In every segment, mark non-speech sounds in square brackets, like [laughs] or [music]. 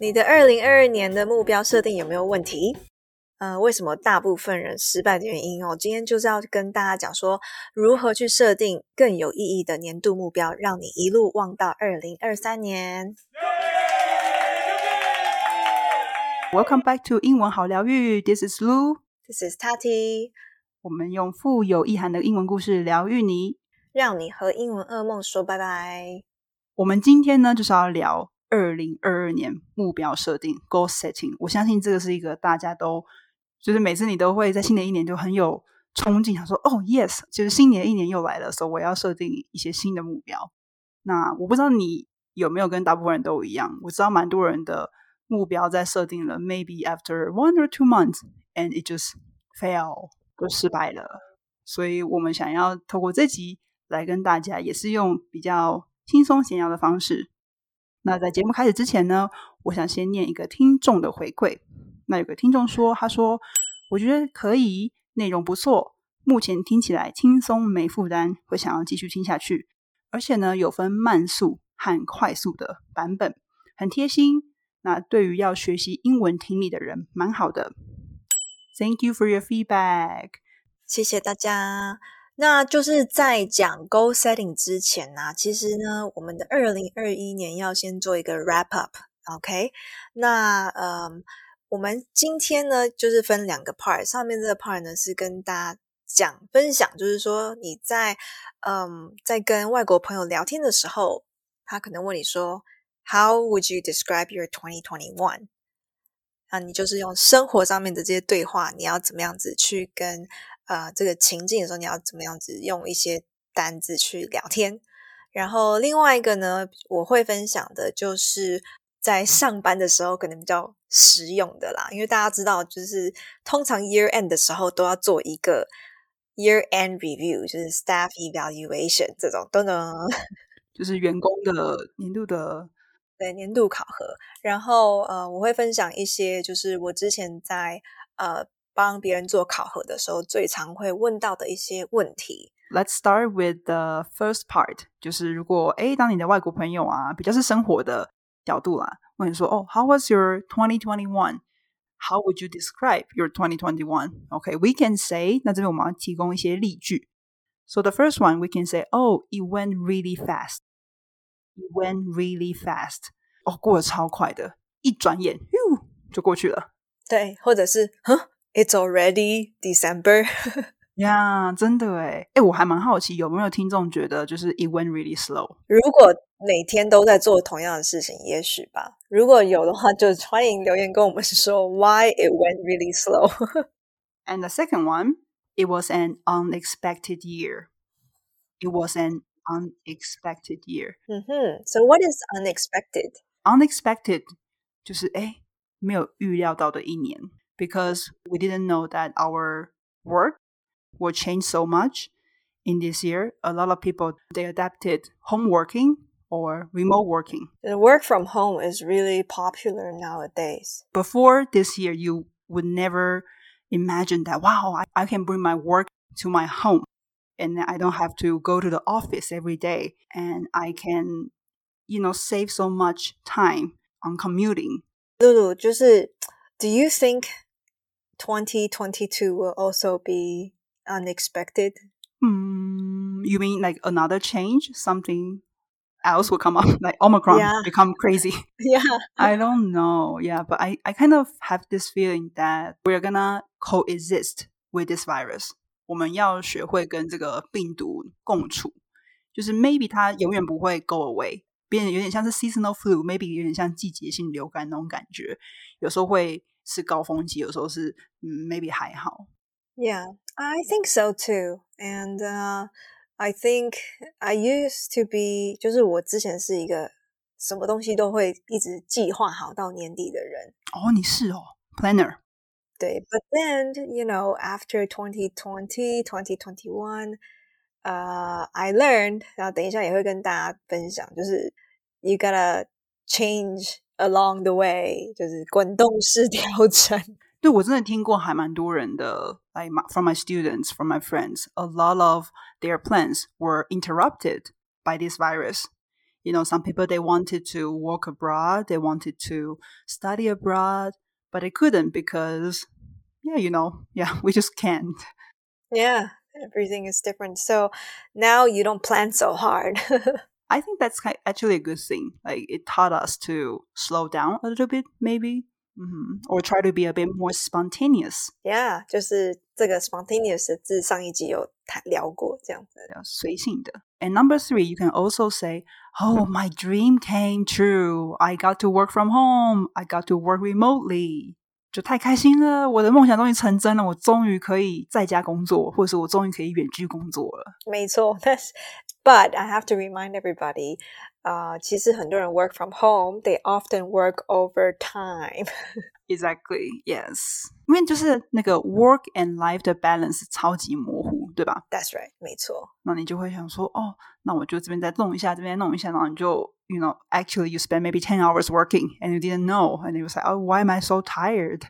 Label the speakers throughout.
Speaker 1: 你的二零二二年的目标设定有没有问题？呃，为什么大部分人失败的原因哦？今天就是要跟大家讲说，如何去设定更有意义的年度目标，让你一路望到二零二三年。
Speaker 2: Welcome back to 英文好疗愈，This is Lu。
Speaker 1: This is Tati，
Speaker 2: 我们用富有意涵的英文故事疗愈你。
Speaker 1: 让你和英文噩梦说拜拜。
Speaker 2: 我们今天呢，就是要聊二零二二年目标设定 （goal setting）。我相信这个是一个大家都就是每次你都会在新的一年就很有冲劲，想说：“哦，yes，就是新年一年又来了，所以我要设定一些新的目标。”那我不知道你有没有跟大部分人都一样，我知道蛮多人的目标在设定了，maybe after one or two months and it just fail，就失败了。所以我们想要透过这集来跟大家，也是用比较轻松闲聊的方式。那在节目开始之前呢，我想先念一个听众的回馈。那有个听众说，他说：“我觉得可以，内容不错，目前听起来轻松没负担，会想要继续听下去。而且呢，有分慢速和快速的版本，很贴心。那对于要学习英文听力的人，蛮好的。Thank you for your feedback。
Speaker 1: 谢谢大家。那就是在讲 goal setting 之前呢、其实呢，我们的二零二一年要先做一个 wrap up，OK？、那嗯，我们今天呢就是分两个 part，上面这个 part 呢是跟大家讲分享，就是说你在嗯在跟外国朋友聊天的时候，他可能问你说，How would you describe your 2021？啊，你就是用生活上面的这些对话，你要怎么样子去跟呃这个情境的时候，你要怎么样子用一些单字去聊天。然后另外一个呢，我会分享的就是在上班的时候可能比较实用的啦，因为大家知道，就是通常 year end 的时候都要做一个 year end review，就是 staff evaluation 这种等等。[laughs]
Speaker 2: 就是员工的年度的 [laughs]
Speaker 1: 对年度考核，然后呃，我会分享一些就是我之前在呃帮别人做考核的时候最常会问到的一些问题。
Speaker 2: Let's start with the first part，就是如果诶，当你的外国朋友啊，比较是生活的角度啦，问你说哦，How was your 2021? How would you describe your 2021? Okay, we can say，那这边我们要提供一些例句。So the first one, we can say, oh, it went really fast. It went really fast. 哦，过得超快的，一转眼，哟，就过去了。
Speaker 1: 对，或者是huh, It's already December [laughs]
Speaker 2: 呀真的诶诶我还蛮好奇，有没有听众觉得就是 it went really slow？
Speaker 1: 如果每天都在做同样的事情，也许吧。如果有的话，就欢迎留言跟我们说 Why it went really slow 。
Speaker 2: And [laughs] the second one, it was an unexpected year. It was an unexpected year.
Speaker 1: 嗯哼，So what is unexpected？
Speaker 2: Unexpected 就是诶没有预料到的一年 because we didn't know that our work will change so much in this year. A lot of people they adapted home working or remote working.
Speaker 1: The work from home is really popular nowadays.
Speaker 2: Before this year, you would never imagine that, wow, I, I, can bring my work to my home and I don't have to go to the office every day and I can, you know, save so much time on commuting.
Speaker 1: Lulu, do you think 2022 will also be unexpected?
Speaker 2: Hmm, you mean like another change? Something else will come up, [laughs] like Omicron
Speaker 1: Yeah.
Speaker 2: become crazy. [laughs]
Speaker 1: Yeah. [laughs]
Speaker 2: I don't know. Yeah, but I, I kind of have this feeling that we're gonna coexist with this virus. 我们要学会跟这个病毒共处，就是 maybe 它永远不会 go away，变得有点像是 seasonal flu，maybe 有点像季节性流感那种感觉，有时候会 是高峰期，有时候是嗯 maybe 还好。
Speaker 1: Yeah, I think so too. And uh, I think I used to be，就是我之前是一个什么东西都会一直计划好到年底的人。
Speaker 2: 哦，你是哦，planner。
Speaker 1: 对，But then you know after 2020, 2021, uh, I learned，然后等一下也会跟大家分享，就是 you gotta change along the way，就是滚动式调整。
Speaker 2: 对我真的听过还蛮多人的，like my, [laughs] from my students, from my friends, a lot of their plans were interrupted by this virus. You know, some people they wanted to work abroad, they wanted to study abroad, but they couldn't because, yeah, you know, [laughs] yeah, we just can't.
Speaker 1: Yeah, everything is different. So now you don't plan so hard. [laughs]
Speaker 2: I think that's actually a good thing. Like it taught us to slow down a little bit, maybe, mm-hmm. or try to be a bit more spontaneous.
Speaker 1: Yeah，就是这个 spontaneous 的字，上一集有谈聊过，这样子。
Speaker 2: 随性的。And number three, you can also say, "Oh, my dream came true. I got to work from home. I got to work remotely." 就太开心了，我的梦想终于成真了，我终于可以在家工作，或者是我终于可以远距工作了。
Speaker 1: 没错，但是 But I have to remind everybody，啊、uh,，其实很多人 work from home，they often work
Speaker 2: overtime。Exactly, [laughs] yes，因为就是那个 work and life 的 balance 超级模糊，对吧？
Speaker 1: That's right，没错。
Speaker 2: 那你就会想说，哦，那我就这边再弄一下，这边弄一下，然后你就 you know actually you spend maybe ten hours working and you didn't know and you was like, oh, why am I so tired？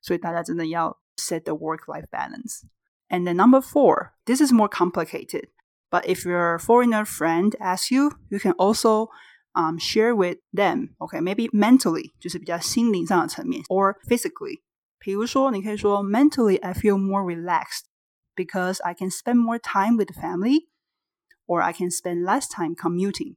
Speaker 2: 所以大家真的要 set the work life balance. And then number four, this is more complicated. But if your foreigner friend asks you, you can also um, share with them. Okay, maybe mentally 就是比较心灵上的层面，or physically. 比如说，你可以说 mentally I feel more relaxed because I can spend more time with the family, or I can spend less time commuting.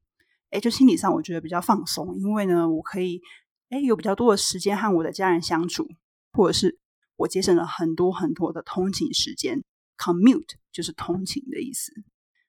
Speaker 2: 哎，就心理上我觉得比较放松，因为呢，我可以哎有比较多的时间和我的家人相处，或者是我节省了很多很多的通勤时间。Commute 就是通勤的意思。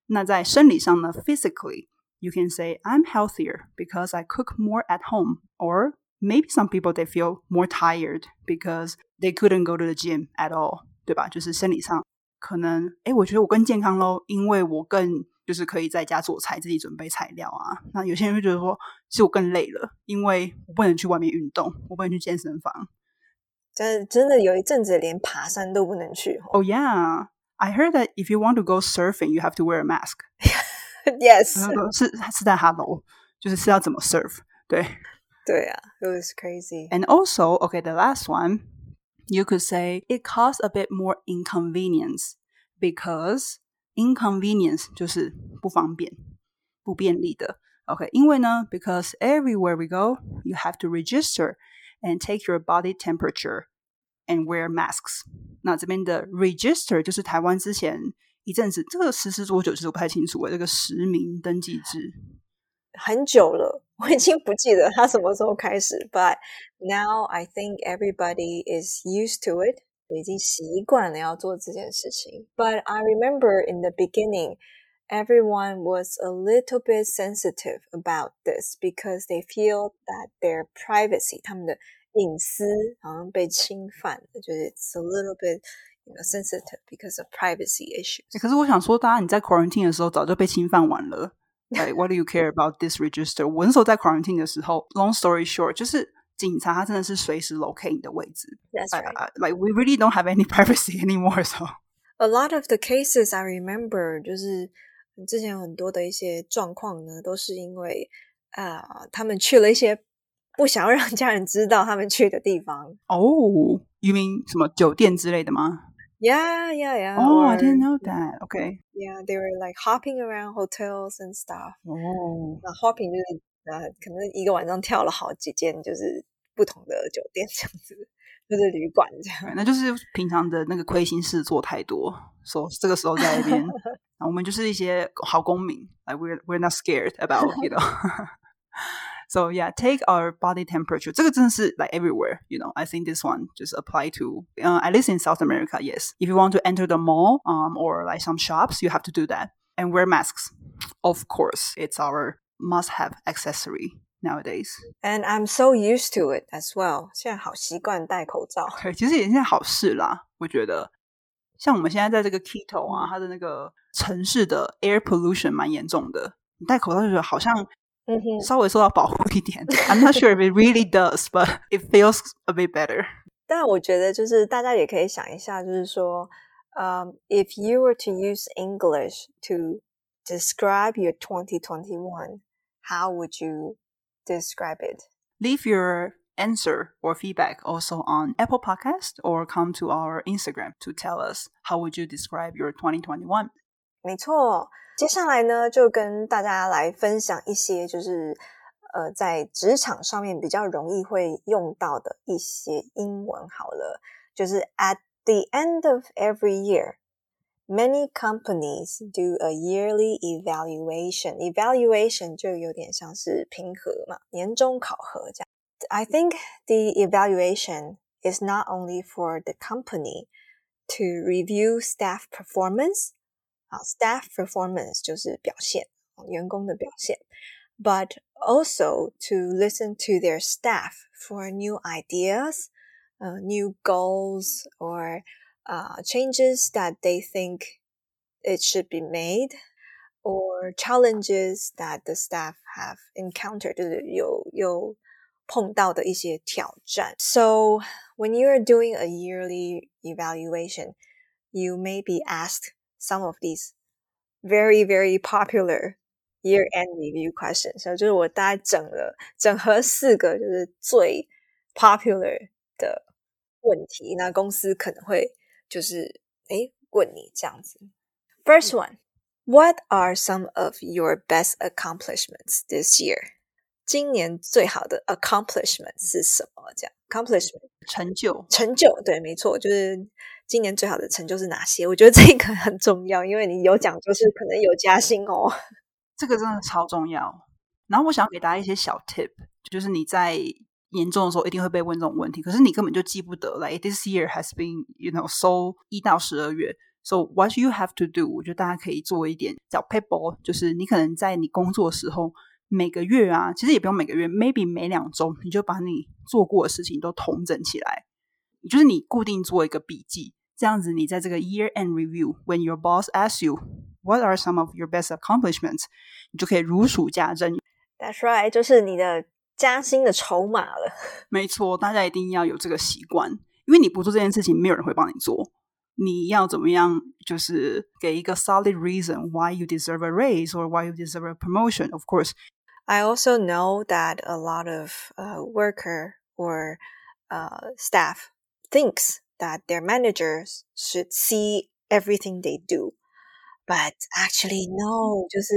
Speaker 2: 那在生理上呢，physically you can say I'm healthier because I cook more at home, or maybe some people they feel more tired because they couldn't go to the gym at all，对吧？就是生理上可能，哎，我觉得我更健康喽，因为我更就是可以在家做菜，自己准备材料啊。那有些人会觉得说，其实我更累了，因为我不能去外面运动，我不能去健身房。
Speaker 1: 真真的有一阵子连爬山都不能去。
Speaker 2: Oh yeah. I heard that if you want to go surfing, you have to wear a mask. [laughs]
Speaker 1: yes，
Speaker 2: 是是在 Hello，就是是要怎么 surf？对，
Speaker 1: 对啊，it was crazy.
Speaker 2: And also, okay, the last one, you could say it caused a bit more inconvenience because inconvenience 就是不方便、不便利的。OK，因为呢，because everywhere we go, you have to register and take your body temperature and wear masks。那这边的 register 就是台湾之前一阵子，这个实施多久其实我不太清楚诶，这个实名登记制
Speaker 1: 很久了，我已经不记得它什么时候开始。But now I think everybody is used to it，已经习惯了要做这件事情。But I remember in the beginning. Everyone was a little bit sensitive about this because they feel that their privacy, 他们的 隐私好像被侵犯了，就是 it's a little bit you know sensitive because of privacy issues。
Speaker 2: 可是我想说，大家你在 quarantine 的时候早就被侵犯完了。Like what do you care about this register？我那时候在 quarantine 的时候，long story short，就是警察他真的是随时 locate 你的位置。
Speaker 1: That's right.
Speaker 2: Like we really don't have any [laughs] privacy anymore. So [laughs]
Speaker 1: a lot of the cases I remember，就是之前很多的一些状况呢，都是因为啊、呃，他们去了一些 不想要让家人知道他们去的地方。
Speaker 2: Oh, you mean 什么酒店之类的吗
Speaker 1: ？Yeah, yeah, yeah.
Speaker 2: Oh, I didn't know that. Okay.
Speaker 1: Yeah, they were like hopping around hotels and stuff.
Speaker 2: 哦，
Speaker 1: 那 hopping 就是呃，可能一个晚上跳了好几间，就是不同的酒店这样子，就是旅馆这样。
Speaker 2: 那就是平常的那个亏心事做太多，说这个时候在那边，我们就是一些好公民，like we're we're not scared about you know. So yeah, take our body temperature. 这个真的是 like everywhere, you know. I think this one just apply to uh, at least in South America. Yes, if you want to enter the mall um, or like some shops, you have to do that and wear masks. Of course, it's our must-have accessory nowadays.
Speaker 1: And I'm so used to it as well. 现在好习惯戴口罩。
Speaker 2: 对，其实也是件好事啦。我觉得，像我们现在在这个 [laughs] Quito 啊，它的那个城市的 air pollution 蛮严重的。你戴口罩就觉得好像 稍微受到保护一点。I'm not [laughs] sure if it really does, but it feels a bit better.
Speaker 1: 但我觉得就是大家也可以想一下，就是说，嗯、um,，if you were to use English to describe your 2021, how would you describe it?
Speaker 2: Leave your answer or feedback also on Apple Podcast or come to our Instagram to tell us how would you describe your 2021.
Speaker 1: 没错。 接下来呢，就跟大家来分享一些，就是呃，在职场上面比较容易会用到的一些英文。好了，就是 at the end of every year。Many companies do a yearly evaluation. Evaluation 就有点像是评核嘛，年终考核这样。I think the evaluation is not only for the company to review staff performance. 啊，staff performance 就是表现，员工的表现，but also to listen to their staff for new ideas, uh, new goals, or uh, changes that they think it should be made or challenges that the staff have encountered So when you are doing a yearly evaluation, you may be asked some of these very very popular year end review questions. So 就是我大概整了整合四个就是最 popular 的问题，那公司可能会就是诶问你这样子。First one, what are some of your best accomplishments this year? 今年最好的 accomplishment 是什么？这样 accomplishment
Speaker 2: 成就
Speaker 1: 成就对，没错，就是 今年最好的成就是哪些？我觉得这个很重要，因为你有讲就是可能有加薪哦。
Speaker 2: 这个真的超重要。然后我想给大家一些小 tip，就是你在严重的时候一定会被问这种问题，可是你根本就记不得。Like this year has been, you know, so 一到十二月。So what you have to do？我觉得大家可以做一点叫 paper，就是你可能在你工作的时候，每个月啊，其实也不用每个月，maybe 每两周，你就把你做过的事情都统整起来，就是你固定做一个笔记，这样子你在这个 year end review，when your boss asks you what are some of your best accomplishments，你就可以如数家珍。
Speaker 1: That's right，就是你的。加薪的筹码了。
Speaker 2: 没错，大家一定要有这个习惯，因为你不做这件事情，没有人会帮你做。你要怎么样？就是给一个 solid [laughs] reason why you deserve a raise or why you deserve a promotion. Of course,
Speaker 1: I also know that a lot of uh, worker or uh, staff thinks that their managers should see everything they do, but actually no，就是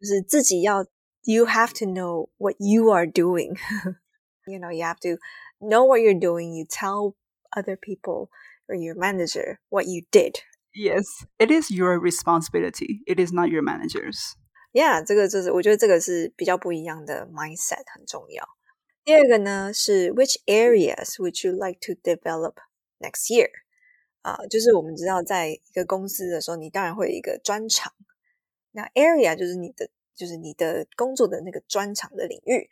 Speaker 1: 就是自己要 you have to know what you are doing. [laughs] you know, you have to know what you're doing. You tell other people or your manager what you did.
Speaker 2: Yes, it is your responsibility. It is not your manager's.
Speaker 1: Yeah，这个就是我觉得这个是比较不一样的 mindset 很重要。第二个呢是 Which areas would you like to develop next year？啊、uh,，就是我们知道在一个公司的时候，你当然会有一个专长。那 area 就是你的就是你的工作的那个专长的领域。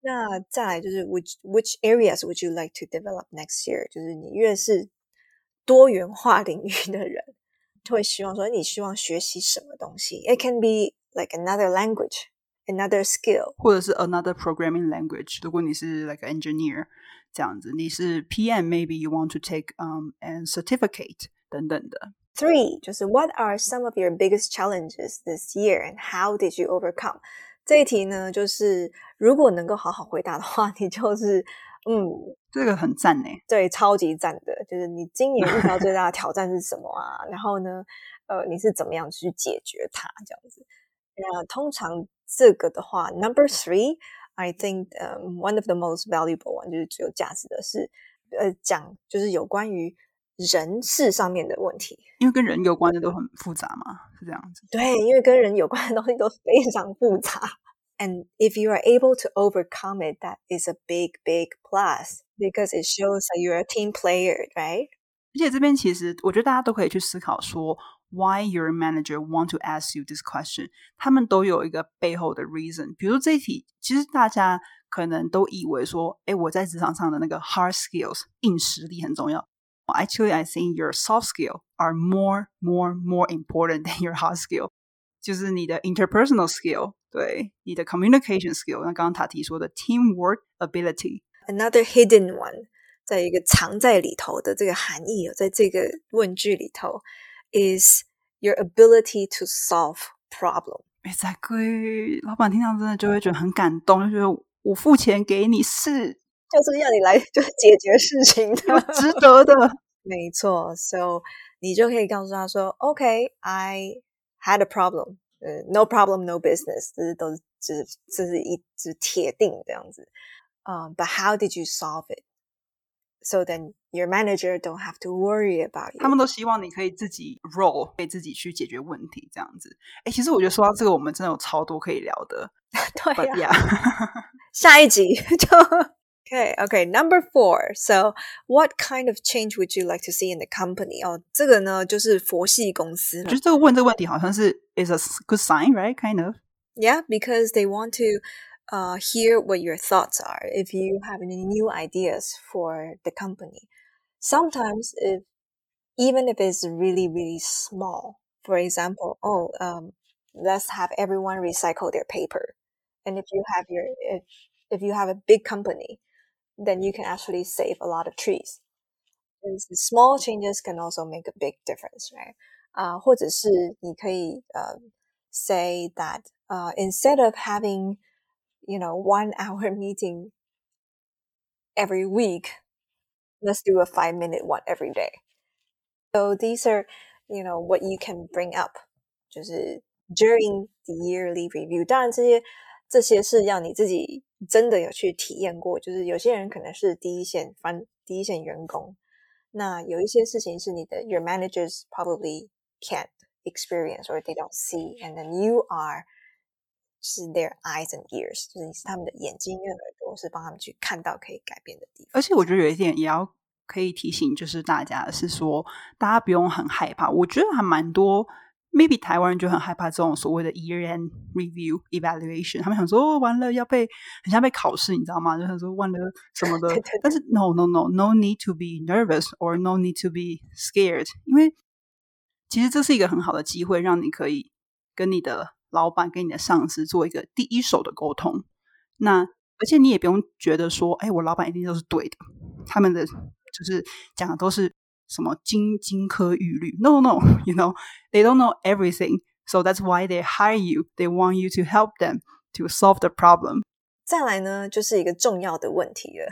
Speaker 1: 那再来就是 which which areas would you like to develop next year？就是你越是多元化领域的人，会希望说你希望学习什么东西？It can be like another language, another skill，
Speaker 2: 或者是 another programming language。如果你是 like engineer 这样子，你是 PM，maybe you want to take um an certificate 等等的。
Speaker 1: Three 就是 What are some of your biggest challenges this year and how did you overcome？这一题呢，就是如果能够好好回答的话，你就是嗯，
Speaker 2: 这个很赞呢，
Speaker 1: 对，超级赞的。就是你今年遇到最大的挑战是什么啊？然后呢，呃，你是怎么样去解决它？这样子。那通常这个的话，Number [laughs] three，I think um one of the most valuable one 就是最有价值的是，呃，讲就是有关于。人事上面的问题，
Speaker 2: 因为跟人有关的都很复杂嘛，是这样子。
Speaker 1: 对，因为跟人有关的东西都非常复杂。And if you are able to overcome it, that is a big, big plus because it shows that you're a team player, right?
Speaker 2: 而且这边其实我觉得大家都可以去思考说 ，why your manager want to ask you this question？他们都有一个背后的 reason。比如这一题，其实大家可能都以为说，哎，我在职场上的那个 hard skills 硬实力很重要。actually I think your soft skill are more more more important [laughs] than your hard skill，就是你的 interpersonal skill，对你的 communication skill。那刚刚塔提说的 teamwork
Speaker 1: ability。Another hidden one，在一个藏在里头的这个含义，在这个问句里头 ，is your ability to solve
Speaker 2: problem。Exactly，老板听到真的就会觉得很感动，就觉得我付钱给你是
Speaker 1: 就是要你来就解决事情的，
Speaker 2: 值得的。
Speaker 1: 没错，so [laughs] 你就可以告诉他说，OK，I had a problem，呃，no problem no business，这是都是这是这是一是铁定这样子。Um, but how did you solve it? So then your manager don't have to worry about you.
Speaker 2: 他们都希望你可以自己 roll，可以自己去解决问题这样子。哎，其实我觉得说到这个，我们真的有超多可以聊的。
Speaker 1: 对
Speaker 2: 呀、
Speaker 1: 啊，下一集就 Okay, [laughs] okay. [laughs] [laughs] Number four. So, what kind of change would you like to see in the company? 哦，这个呢就是佛系公司。
Speaker 2: 就是这个问这个问题好像是 is a good sign, right? Kind of.
Speaker 1: Yeah, because they want to uh, hear what your thoughts are. If you have any new ideas for the company, sometimes if even if it's really really small, for example, oh, um, let's have everyone recycle their paper, and if you have your if if you have a big company then you can actually save a lot of trees. And small changes can also make a big difference, right? 啊、uh,，或者是你可以呃、uh, say that uh, instead of having you know one [laughs] hour meeting every week, let's do a five minute one every day. So these are you know what you can bring up 就是 during the yearly review. 当然这些这些是要你自己真的有去体验过，就是有些人可能是第一线翻第一线员工，那有一些事情是你的 your managers probably can't experience or they don't see, and then you are 是 their eyes and ears，就是你是他们的眼睛跟耳朵，是帮他们去看到可以改变的地方。
Speaker 2: 而且我觉得有一点也要可以提醒，就是大家是说，大家不用很害怕。我觉得还蛮多。maybe 台湾人就很害怕这种所谓的 year end review evaluation，他们想说、哦、完了要被很像被考试，你知道吗？就想说完了什么的。[laughs] 但是 no no no no need to be nervous or no need to be scared，因为其实这是一个很好的机会，让你可以跟你的老板、跟你的上司做一个第一手的沟通。那而且你也不用觉得说，哎，我老板一定都是对的，他们的就是讲的都是。什么金金科玉律？No, no, you know, they don't know everything. So that's why they hire you. They want you to help them to solve the problem.
Speaker 1: 再来呢，就是一个重要的问题了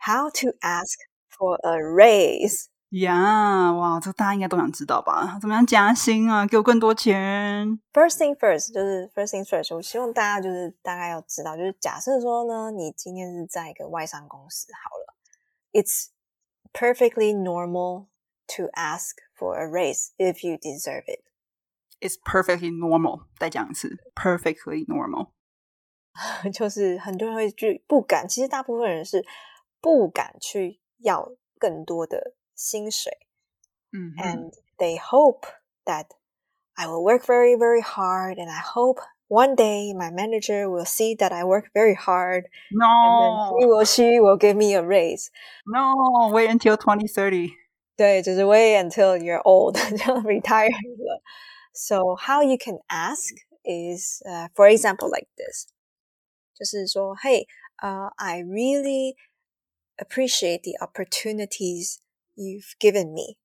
Speaker 1: ：How to ask for a raise？
Speaker 2: 呀，哇，这大家应该都想知道吧？怎么样加薪啊？给我更多钱
Speaker 1: ？First thing first，就是 first thing first。我希望大家就是大概要知道，就是假设说呢，你今天是在一个外商公司好了，It's perfectly normal to ask for a raise if you deserve it.
Speaker 2: It's perfectly normal. 再讲一次，perfectly normal.
Speaker 1: 就是很多人会去不敢，其实大部分人是不敢去要更多的薪水。
Speaker 2: 嗯，
Speaker 1: and they hope that I will work very very hard, and I hope one day my manager will see that I work very hard.
Speaker 2: No,
Speaker 1: and then he or she will give me a raise.
Speaker 2: No, wait until twenty thirty.
Speaker 1: 对，就是 wait until you're old, 就 [laughs] retire 了。So how you can ask is, uh, for example, like this. 就是说，Hey, uh, I really appreciate the opportunities you've given me.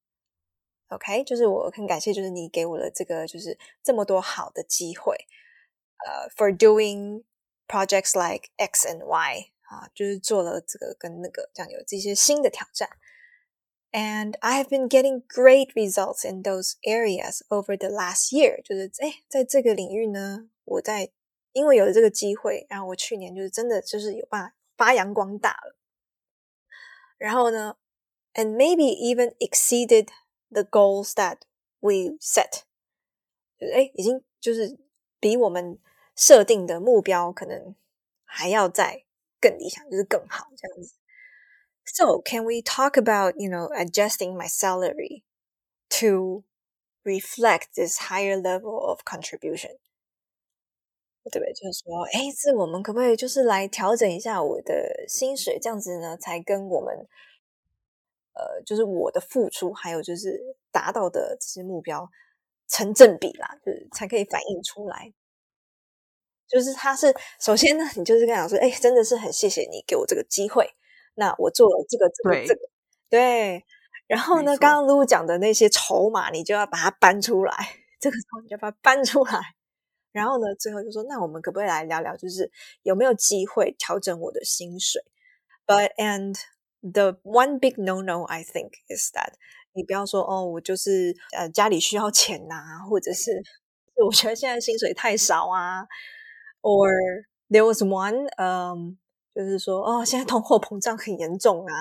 Speaker 1: OK，就是我很感谢，就是你给我的这个，就是这么多好的机会。呃、uh,，for doing projects like X and Y 啊，就是做了这个跟那个，这样有这些新的挑战。And I have been getting great results in those areas over the last year。就是哎，在这个领域呢，我在因为有了这个机会，然后我去年就是真的就是有办法发扬光大了。然后呢 ，and maybe even exceeded the goals that we set。就是哎，已经就是比我们设定的目标可能还要再更理想，就是更好这样子。So can we talk about you know adjusting my salary to reflect this higher level of contribution？对不对？就是说，哎，这我们可不可以就是来调整一下我的薪水，这样子呢，才跟我们 呃，就是我的付出，还有就是达到的这些目标成正比啦，就是才可以反映出来。就是他是首先呢，你就是跟他说，哎，真的是很谢谢你给我这个机会。那我做了这个这个这个，对。然后呢，刚刚露讲的那些筹码，你就要把它搬出来。这个时候你就把它搬出来。然后呢，最后就说，那我们可不可以来聊聊，就是有没有机会调整我的薪水？But and the one big no no I think is that 你不要说哦，我就是呃家里需要钱呐、啊，或者是我觉得现在薪水太少啊。Or there was one，嗯，就是说哦，现在通货膨胀很严重啊。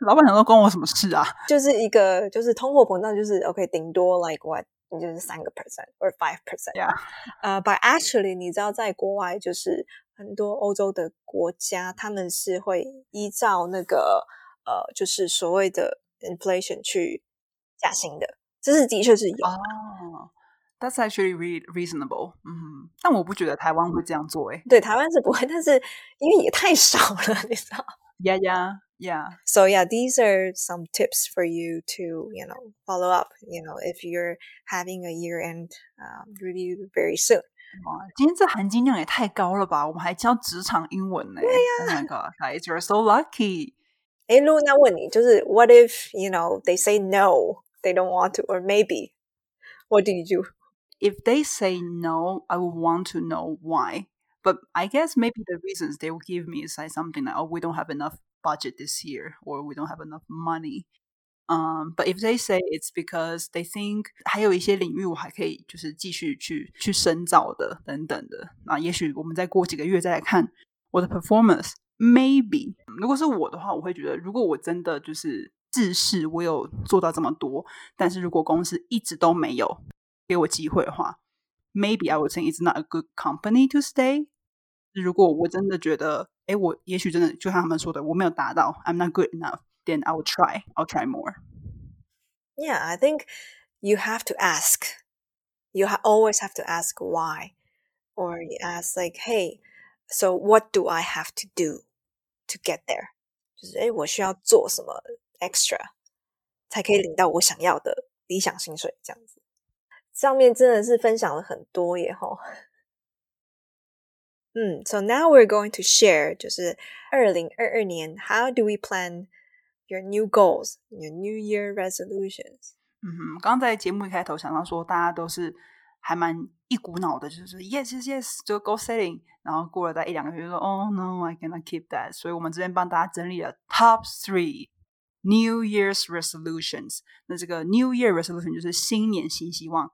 Speaker 2: 老板娘都关我什么事啊？
Speaker 1: 就是一个就是通货膨胀，就是 OK，顶多 like what，就是三个 percent or five percent。
Speaker 2: Yeah，
Speaker 1: 呃，But actually，你知道在国外就是很多欧洲的国家，他们是会依照那个呃，就是所谓的 inflation 去加薪的，这是的确是有。
Speaker 2: 哦，That's actually reasonable。嗯，但我不觉得台湾会这样做诶。
Speaker 1: 对，台湾是不会，但是因为也太少了，你知道
Speaker 2: ？Yeah, yeah. Yeah.
Speaker 1: So yeah, these are some tips for you to you know follow up. You know if you're having a year end um, review very soon.
Speaker 2: 哇，今天这含金量也太高了吧！我们还教职场英文呢。对呀、啊、！Oh my god, guys, [laughs] you're so lucky.
Speaker 1: 哎，露娜问你，就是 What if you know they say no, they don't want to, or maybe, [laughs] what do you do?
Speaker 2: If they say no, I would want to know why. But I guess maybe the reasons they will give me is like something like, oh, we don't have enough budget this year or we don't have enough money. Um, but if they say it's because they think 还有一些领域我还可以就是继续去去深造的等等的，那也许我们再过几个月再来看我的 performance。Maybe 如果是我的话，我会觉得如果我真的就是自视我有做到这么多，但是如果公司一直都没有给我机会的话，Maybe I would think it's not a good company to stay。如果我真的觉得哎，我也许真的就像他们说的，我没有达到，I'm not good enough. Then I will try. I'll try more.
Speaker 1: Yeah, I think you have to ask. You ha always have to ask why, or you ask like, "Hey, so what do I have to do to get there?" 就是哎，我需要做什么 extra 才可以领到我想要的理想薪水？这样子，上面真的是分享了很多耶吼。嗯，So now we're going to share，就是二零二二年，How do we plan your new goals, your New Year resolutions？
Speaker 2: 嗯哼，刚刚在节目一开头想到说，大家都是还蛮一股脑的，就是 Yes, Yes, Yes，就 Goal setting。然后过了在一两个月，说 Oh no, I cannot keep that。所以我们这边帮大家整理了 Top Three New Year's resolutions。那这个 New Year resolution 就是新年新希望。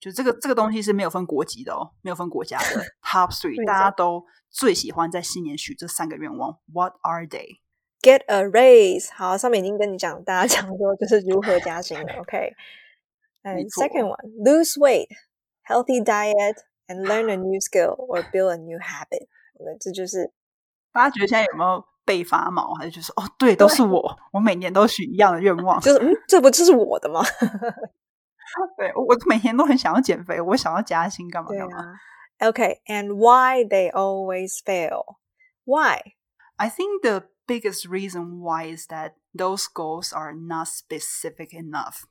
Speaker 2: 就这个这个东西是没有分国籍的哦，没有分国家的。Top three，[laughs] 大家都最喜欢在新年许这三个愿望。What are they?
Speaker 1: Get a raise。好，上面已经跟你讲，大家讲说就是如何加薪了。OK。And [laughs] second one, lose weight, healthy diet, and learn a new skill or build a new habit。这就是
Speaker 2: 大家觉得现在有没有被发毛，还是就是哦，对，都是我，我每年都许一样的愿望，
Speaker 1: 就是嗯，这不就是我的吗？
Speaker 2: 对我每天都很想要减肥，我想要加薪，干嘛干嘛？
Speaker 1: Okay, [laughs] and why they always fail? Why?
Speaker 2: I think the biggest reason why is that those goals are not specific enough.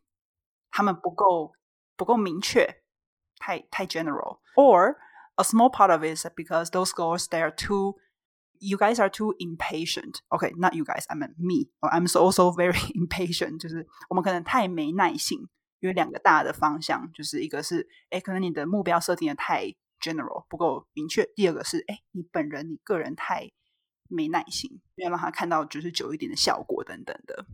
Speaker 2: 他们不够不够明确，太太 general. Or a small part of it is because those goals they are too you guys are too impatient. Okay, not you guys. I mean me. I'm also very [laughs] impatient. 就是我们可能太没耐性。有两个大的方向，就是一个是，哎，可能你的目标设定的太 general 不够明确；第二个是，哎，你本人你个人太 没耐心，要让他看到就是久一点的效果等等的。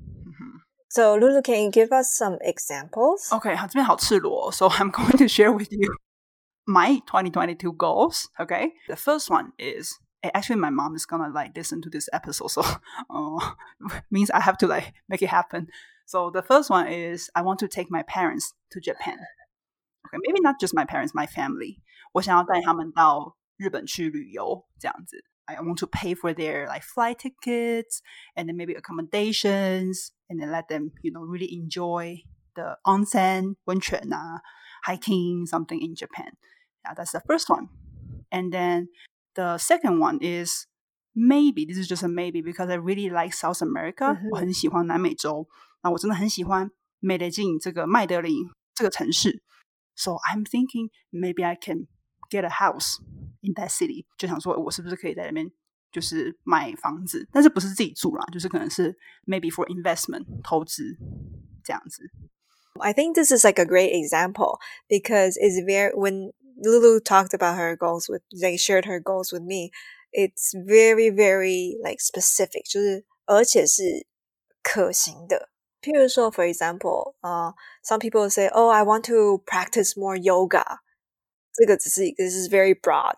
Speaker 1: So Lulu, can you give us some examples?
Speaker 2: Okay，好，这边好赤裸，So I'm [laughs] going to share with you my 2022 goals. Okay, the first one is. Actually, my mom is gonna like listen to this episode, so uh, [laughs] [laughs] means I have to like make it happen. So the first one is I want to take my parents to Japan. Okay, maybe not just my parents, my family. 我想要带他们到日本去旅游，这样子。 I want to pay for their like flight tickets and then maybe accommodations and then let them, you know, really enjoy the onsen, 温泉啊, hiking something in Japan. Yeah, that's the first one. And then the second one is maybe this is just a maybe because I really like South America. Mm -hmm. 我很喜欢南美洲。那我真的很喜欢美雷金这个麦德林这个城市，so I'm thinking maybe I can get a house in that city，就想说我是不是可以在那边就是买房子，但是不是自己住啦，就是可能是 maybe for investment 投资这样子。
Speaker 1: I think this is like a great example because it's very when Lulu talked about her goals with they shared her goals with me, it's very very like specific，就是而且是可行的。 譬如说，for example，呃、uh,，some people say, "Oh, I want to practice more yoga." 这个只是 this is very broad.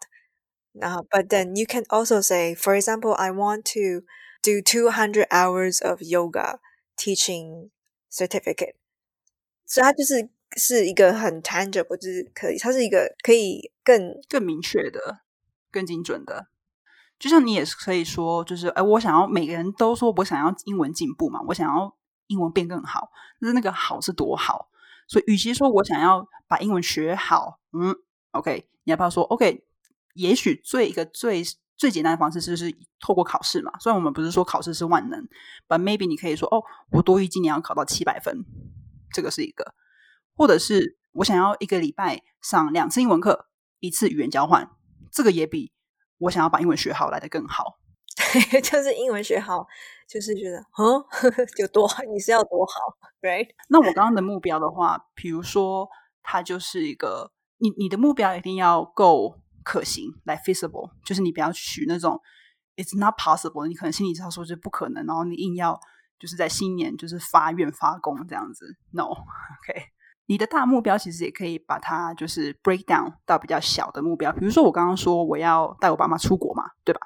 Speaker 1: Uh, but then you can also say, for example, I want to do 200 hours of yoga teaching certificate. 所以它就是是一个很 tangible，就是可以，它是一个可以更
Speaker 2: 更明确的、更精准的。就像你也是可以说，就是哎，我想要每个人都说我想要英文进步嘛，我想要英文变更好，但是那个好是多好？所以，与其说我想要把英文学好，嗯 ，OK，你要不要说 OK？也许最一个最最简单的方式就是透过考试嘛。虽然我们不是说考试是万能，but maybe 你可以说哦，我多于今年要考到七百分，这个是一个；或者是我想要一个礼拜上两次英文课，一次语言交换，这个也比我想要把英文学好来的更好。[laughs]
Speaker 1: 就是英文学好，就是觉得嗯，[laughs] 有多你是要多好，[laughs] right？
Speaker 2: 那我刚刚的目标的话，比如说它就是一个，你你的目标一定要够。可行，like feasible，就是你不要取那种 it's not possible，你可能心里知道说是不可能，然后你硬要就是在新年就是发愿发功这样子，no，OK，[laughs] 你的大目标其实也可以把它就是 break down 到比较小的目标，比如说我刚刚说我要带我爸妈出国嘛，对吧？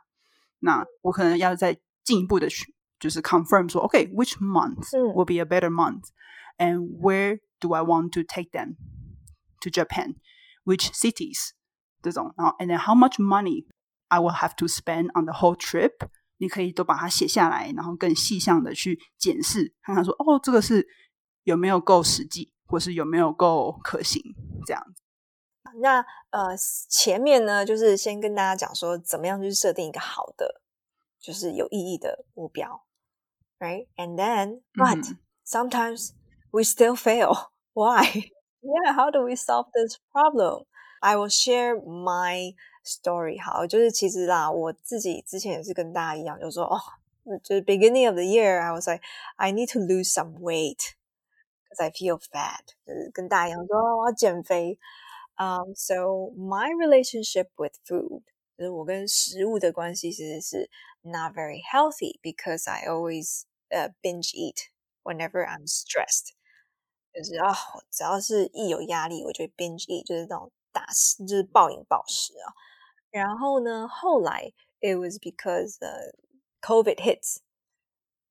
Speaker 2: 那我可能要再进一步的去就是 confirm 说，OK，which month will be a better month，and where do I want to take them to Japan？Which cities？这种，然后 and then how much money I will have to spend on the whole trip，你可以都把它写下来，然后更细项的去检视，看看说哦，这个是有没有够实际，或是有没有够可行这样子。
Speaker 1: 那呃，前面呢，就是先跟大家讲说，怎么样去设定一个好的，就是有意义的目标，right？And then but sometimes we still fail. [laughs] Why? Yeah, how do we solve this problem? I will share my story。好，就是其实啦，我自己之前也是跟大家一样，就说哦，就是 beginning of the year, I was like I need to lose some weight because I feel fat。就是跟大家一样说哦，我要减肥。Um, so my relationship with food，就是我跟食物的关系其实是 not very healthy because I always uh, binge eat whenever I'm stressed。 就是啊，只要是一有压力，我就 binge eat，就是那种大食，就是暴饮暴食啊。然后呢，后来 it was because uh, COVID hits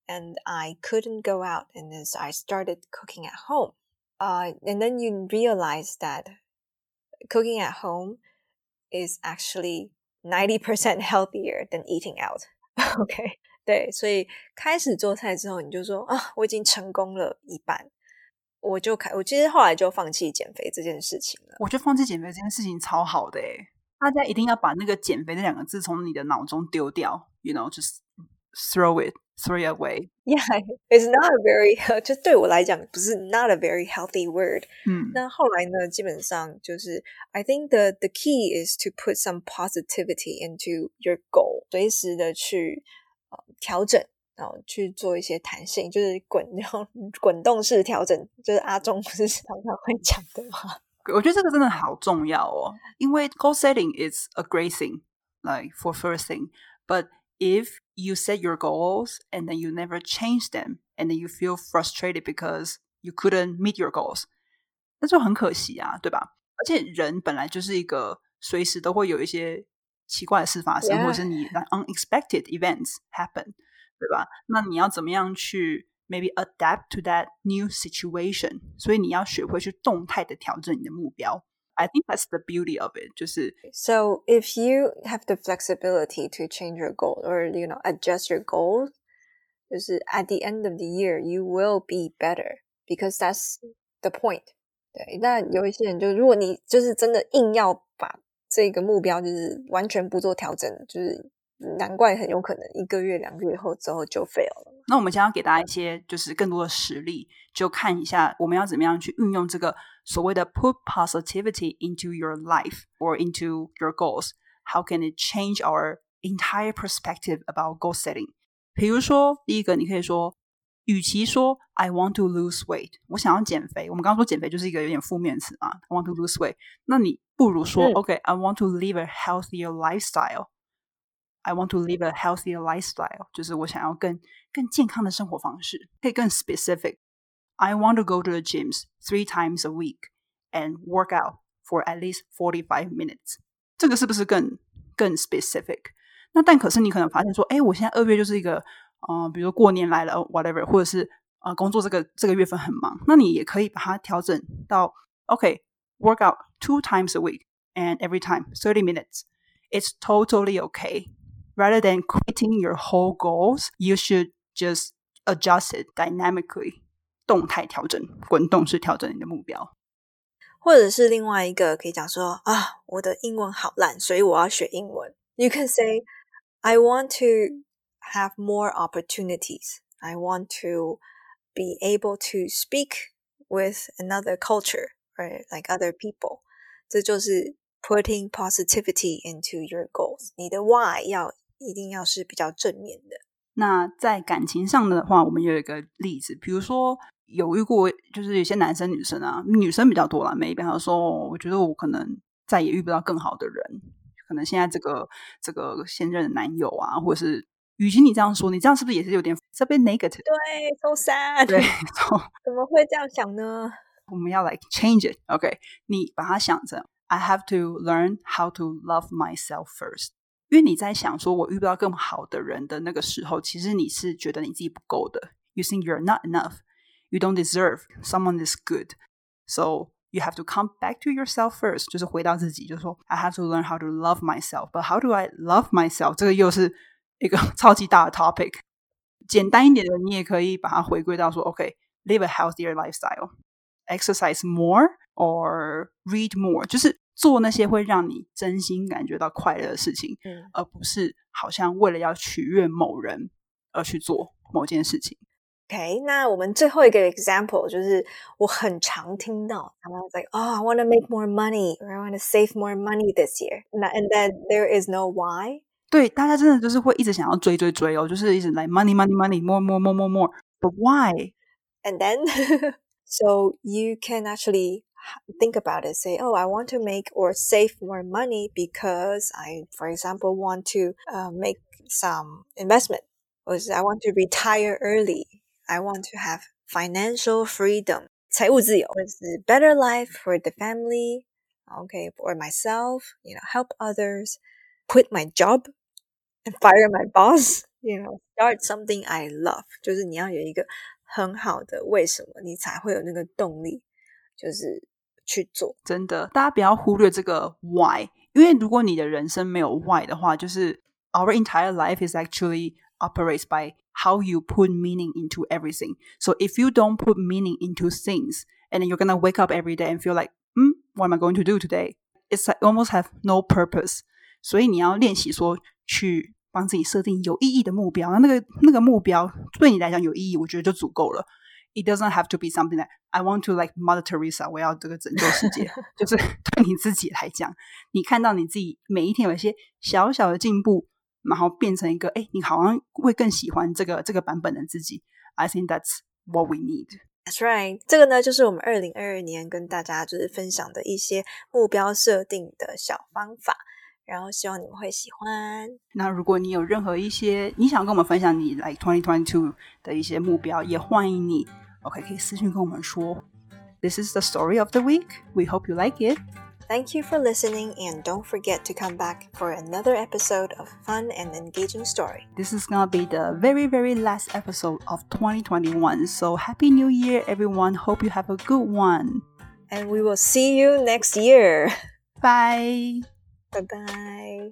Speaker 1: and I couldn't go out, and then I started cooking at home. Uh, and then you realize that cooking at home is actually ninety percent healthier [laughs] than eating out. [laughs] OK，对，所以开始做菜之后，你就说啊，我已经成功了一半。 我就开，我其实后来就放弃减肥这件事情了。
Speaker 2: 我觉得放弃减肥这件事情超好的诶，大家一定要把那个减肥这两个字从你的脑中丢掉，you know, just throw it, throw it away.
Speaker 1: Yeah, it's not a very 就对我来讲不是 not a very healthy word。嗯，那后来呢，基本上就是 I think the the key is to put some positivity into your goal，随时的去呃调整。然后去做一些弹性，就是滚，然后滚动式调整，就是阿忠不是常常会讲的吗？
Speaker 2: 我觉得这个真的好重要哦，因为 goal setting is a great thing, like for first thing. But if you set your goals and then you never change them, and then you feel frustrated because you couldn't meet your goals，那就很可惜啊，对吧？而且人本来就是一个随时都会有一些奇怪的事发生，或者是你 unexpected events happen。对吧？那你要怎么样去 maybe adapt to that new situation？所以你要学会去动态的调整你的目标。I think that's the beauty of it. 就是
Speaker 1: so if you have the flexibility to change your goal or you know adjust your goals，就是 at the end of the year you will be better because that's the point。对，那有一些人就如果你就是真的硬要把这个目标就是完全不做调整，就是 难怪很有可能一个月、两个月后之后就 fail 了。
Speaker 2: 那我们将要给大家一些就是更多的实例，就看一下我们要怎么样去运用这个所谓的 put positivity into your life or into your goals. How can it change our entire perspective about goal setting? 比如说，第一个你可以说，与其说 I want to lose weight，我想要减肥，我们刚刚说减肥就是一个有点负面词啊，I want to lose weight，那你不如说、嗯、OK，I want to live a healthier lifestyle。I want to live a healthier lifestyle，就是我想要更更健康的生活方式，可以更 specific。 I want to go to the gyms three times a week and work out for at least forty five minutes。这个是不是更更 specific？那但可是你可能发现说，哎，我现在二月就是一个，嗯、呃，比如说过年来了，whatever，或者是呃工作这个这个月份很忙，那你也可以把它调整到，OK，work out two times a week and every time thirty minutes。It's totally okay. Rather than quitting your whole goals, you should just adjust it dynamically. 动态调整，滚动式调整你的目标。
Speaker 1: 或者是另外一个可以讲说啊，我的英文好烂，所以我要学英文。You can say, I want to have more opportunities. I want to be able to speak with another culture or like other people. 这就是 putting positivity into your goals。你的 why 要 一定要是比较正面的。
Speaker 2: 那在感情上的话，我们有一个例子，比如说有遇过，就是有些男生女生啊，女生比较多啦。maybe 他说，我觉得我可能再也遇不到更好的人，可能现在这个这个现任的男友啊，或者是，与其你这样说，你这样是不是也是有点这边 negative？
Speaker 1: 对，so sad。
Speaker 2: 对，
Speaker 1: 怎么会这样想呢？
Speaker 2: 我们要 like change it，OK？、Okay? 你把它想成 I have to learn how to love myself first。因为你在想说我遇不到更好的人的那个时候，其实你是觉得你自己不够的。You think you're not enough. You don't deserve someone is good. So you have to come back to yourself first. 就是回到自己，就是说 I have to learn how to love myself. But how do I love myself? 这个又是一个超级大的 topic。[laughs] 简单一点的，你也可以把它回归到说，OK，live、okay, a healthier lifestyle, exercise more or read more，就是 做那些会让你真心感觉到快乐的事情，嗯、而不是好像为了要取悦某人而去做某件事情。
Speaker 1: OK，那我们最后一个 example 就是我很常听到他们 like oh I want to make more money or I want to save more money this year and then there is no why
Speaker 2: 对，大家真的就是会一直想要追追追哦，就是一直来 money money money more more more more more but why
Speaker 1: and then so you can actually think about it say oh i want to make or save more money because i for example want to uh, make some investment or i want to retire early i want to have financial freedom 财务自由 better life for the family okay for myself you know help others quit my job and fire my boss [laughs] you know start something i love 就是你要有一个很好的为什么你才会有那个动力就是 去做，
Speaker 2: 真的，大家不要忽略这个 why，因为如果你的人生没有 why 的话，就是 our entire life is actually operates by how you put meaning into everything. So if you don't put meaning into things, and then you're gonna wake up every day and feel like, hmm, what am I going to do today? It's like almost have no purpose. 所以你要练习说去帮自己设定有意义的目标，那那个那个目标对你来讲有意义，我觉得就足够了。 It doesn't have to be something that I want to like Mother Teresa，我要这个拯救世界。[laughs] 就是对你自己来讲，你看到你自己每一天有一些小小的进步，然后变成一个，哎，你好像会更喜欢这个这个版本的自己。I think that's what we need.
Speaker 1: That's right，这个呢就是我们二零二二年跟大家就是分享的一些目标设定的小方法。然后希望你们会喜欢。
Speaker 2: 那如果你有任何一些你想跟我们分享你来 twenty twenty two 的一些目标，也欢迎你 OK 可以私信跟我们说。This is the story of the week. We hope you like it.
Speaker 1: Thank you for listening, and don't forget to come back for another episode of fun and engaging story.
Speaker 2: This is gonna be the very, very last episode of 2021. So happy New Year, everyone! Hope you have a good one.
Speaker 1: And we will see you next year.
Speaker 2: Bye.
Speaker 1: Bye bye.